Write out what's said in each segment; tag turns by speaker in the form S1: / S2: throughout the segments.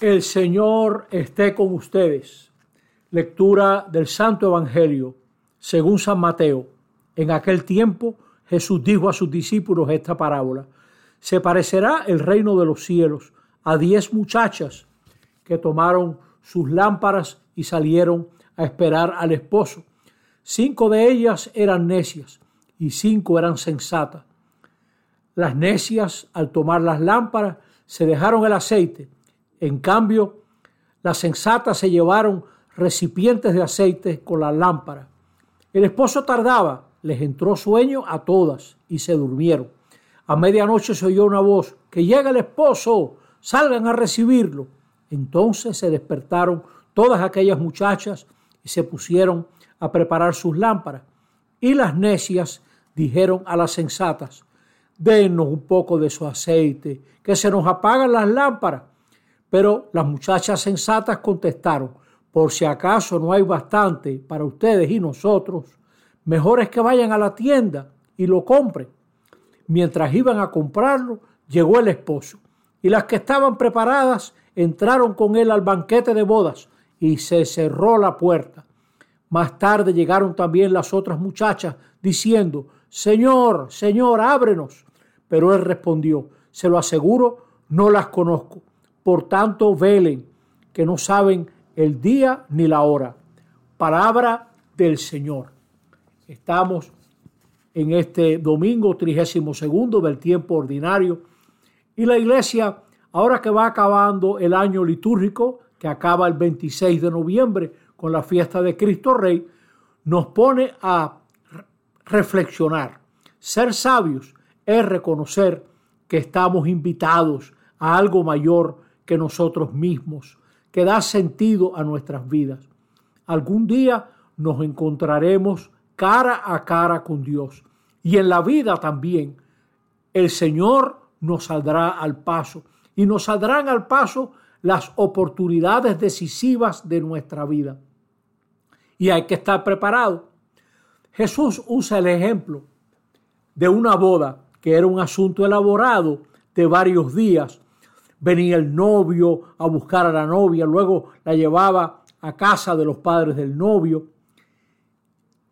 S1: El Señor esté con ustedes. Lectura del Santo Evangelio según San Mateo. En aquel tiempo Jesús dijo a sus discípulos esta parábola. Se parecerá el reino de los cielos a diez muchachas que tomaron sus lámparas y salieron a esperar al esposo. Cinco de ellas eran necias y cinco eran sensatas. Las necias, al tomar las lámparas, se dejaron el aceite en cambio, las sensatas se llevaron recipientes de aceite con la lámpara. El esposo tardaba, les entró sueño a todas y se durmieron. A medianoche se oyó una voz, que llega el esposo, salgan a recibirlo. Entonces se despertaron todas aquellas muchachas y se pusieron a preparar sus lámparas. Y las necias dijeron a las sensatas, denos un poco de su aceite, que se nos apagan las lámparas. Pero las muchachas sensatas contestaron, por si acaso no hay bastante para ustedes y nosotros, mejor es que vayan a la tienda y lo compren. Mientras iban a comprarlo, llegó el esposo, y las que estaban preparadas entraron con él al banquete de bodas, y se cerró la puerta. Más tarde llegaron también las otras muchachas, diciendo, Señor, Señor, ábrenos. Pero él respondió, se lo aseguro, no las conozco. Por tanto, velen, que no saben el día ni la hora. Palabra del Señor. Estamos en este domingo trigésimo segundo del tiempo ordinario y la iglesia, ahora que va acabando el año litúrgico, que acaba el 26 de noviembre con la fiesta de Cristo Rey, nos pone a reflexionar. Ser sabios es reconocer que estamos invitados a algo mayor que nosotros mismos, que da sentido a nuestras vidas. Algún día nos encontraremos cara a cara con Dios y en la vida también el Señor nos saldrá al paso y nos saldrán al paso las oportunidades decisivas de nuestra vida. Y hay que estar preparado. Jesús usa el ejemplo de una boda que era un asunto elaborado de varios días venía el novio a buscar a la novia, luego la llevaba a casa de los padres del novio.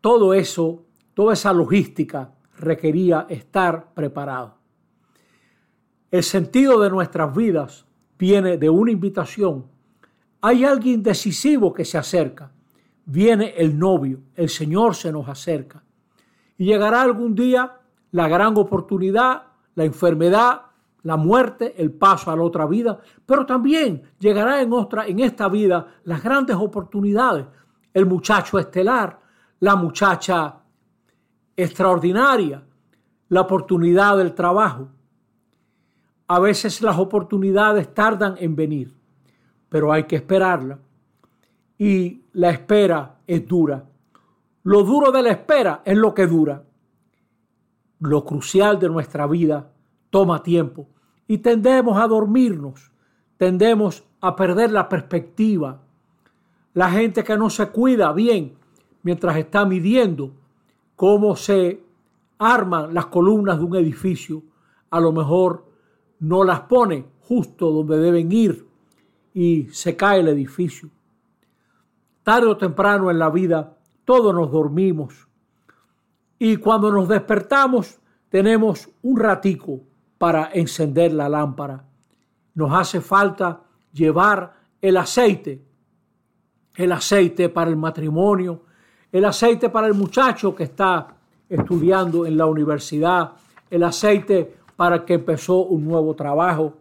S1: Todo eso, toda esa logística requería estar preparado. El sentido de nuestras vidas viene de una invitación. Hay alguien decisivo que se acerca. Viene el novio, el Señor se nos acerca. Y llegará algún día la gran oportunidad, la enfermedad, la muerte, el paso a la otra vida, pero también llegará en, otra, en esta vida las grandes oportunidades. El muchacho estelar, la muchacha extraordinaria, la oportunidad del trabajo. A veces las oportunidades tardan en venir, pero hay que esperarla. Y la espera es dura. Lo duro de la espera es lo que dura. Lo crucial de nuestra vida toma tiempo y tendemos a dormirnos, tendemos a perder la perspectiva. La gente que no se cuida bien mientras está midiendo cómo se arman las columnas de un edificio, a lo mejor no las pone justo donde deben ir y se cae el edificio. Tarde o temprano en la vida todos nos dormimos y cuando nos despertamos tenemos un ratico para encender la lámpara. Nos hace falta llevar el aceite, el aceite para el matrimonio, el aceite para el muchacho que está estudiando en la universidad, el aceite para el que empezó un nuevo trabajo.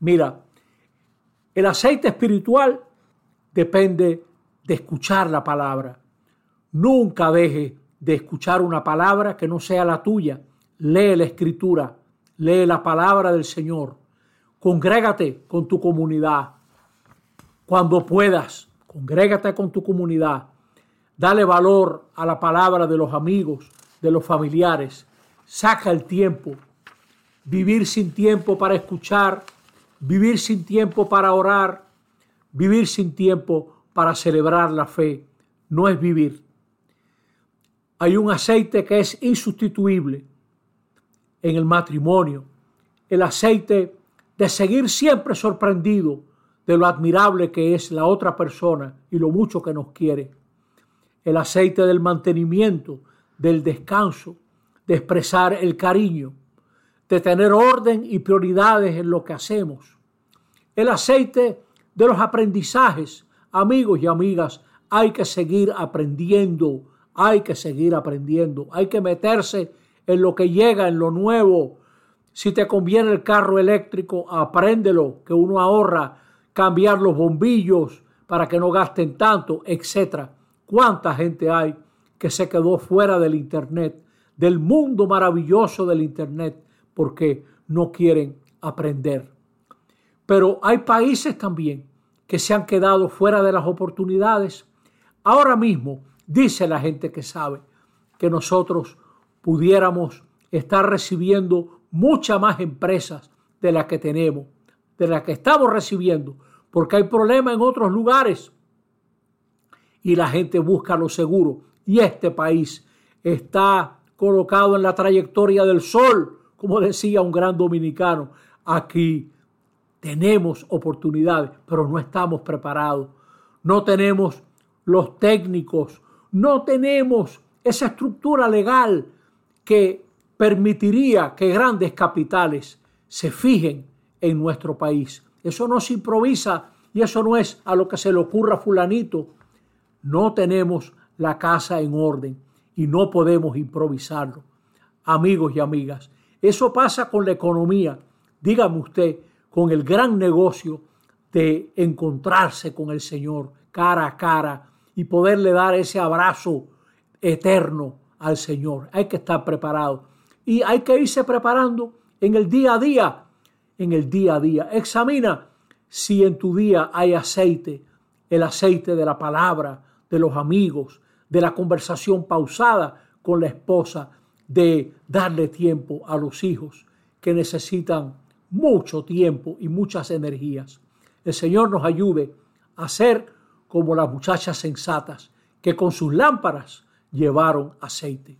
S1: Mira, el aceite espiritual depende de escuchar la palabra. Nunca deje de escuchar una palabra que no sea la tuya. Lee la escritura, lee la palabra del Señor, congrégate con tu comunidad. Cuando puedas, congrégate con tu comunidad. Dale valor a la palabra de los amigos, de los familiares. Saca el tiempo. Vivir sin tiempo para escuchar, vivir sin tiempo para orar, vivir sin tiempo para celebrar la fe, no es vivir. Hay un aceite que es insustituible en el matrimonio, el aceite de seguir siempre sorprendido de lo admirable que es la otra persona y lo mucho que nos quiere. El aceite del mantenimiento, del descanso, de expresar el cariño, de tener orden y prioridades en lo que hacemos. El aceite de los aprendizajes, amigos y amigas, hay que seguir aprendiendo, hay que seguir aprendiendo, hay que meterse en lo que llega, en lo nuevo. Si te conviene el carro eléctrico, apréndelo, que uno ahorra cambiar los bombillos para que no gasten tanto, etc. ¿Cuánta gente hay que se quedó fuera del Internet, del mundo maravilloso del Internet, porque no quieren aprender? Pero hay países también que se han quedado fuera de las oportunidades. Ahora mismo dice la gente que sabe que nosotros pudiéramos estar recibiendo muchas más empresas de las que tenemos, de las que estamos recibiendo, porque hay problemas en otros lugares y la gente busca lo seguro. Y este país está colocado en la trayectoria del sol, como decía un gran dominicano. Aquí tenemos oportunidades, pero no estamos preparados. No tenemos los técnicos, no tenemos esa estructura legal que permitiría que grandes capitales se fijen en nuestro país. Eso no se improvisa y eso no es a lo que se le ocurra a fulanito. No tenemos la casa en orden y no podemos improvisarlo. Amigos y amigas, eso pasa con la economía. Dígame usted, con el gran negocio de encontrarse con el Señor cara a cara y poderle dar ese abrazo eterno al Señor. Hay que estar preparado y hay que irse preparando en el día a día, en el día a día. Examina si en tu día hay aceite, el aceite de la palabra, de los amigos, de la conversación pausada con la esposa, de darle tiempo a los hijos que necesitan mucho tiempo y muchas energías. El Señor nos ayude a ser como las muchachas sensatas que con sus lámparas llevaron aceite.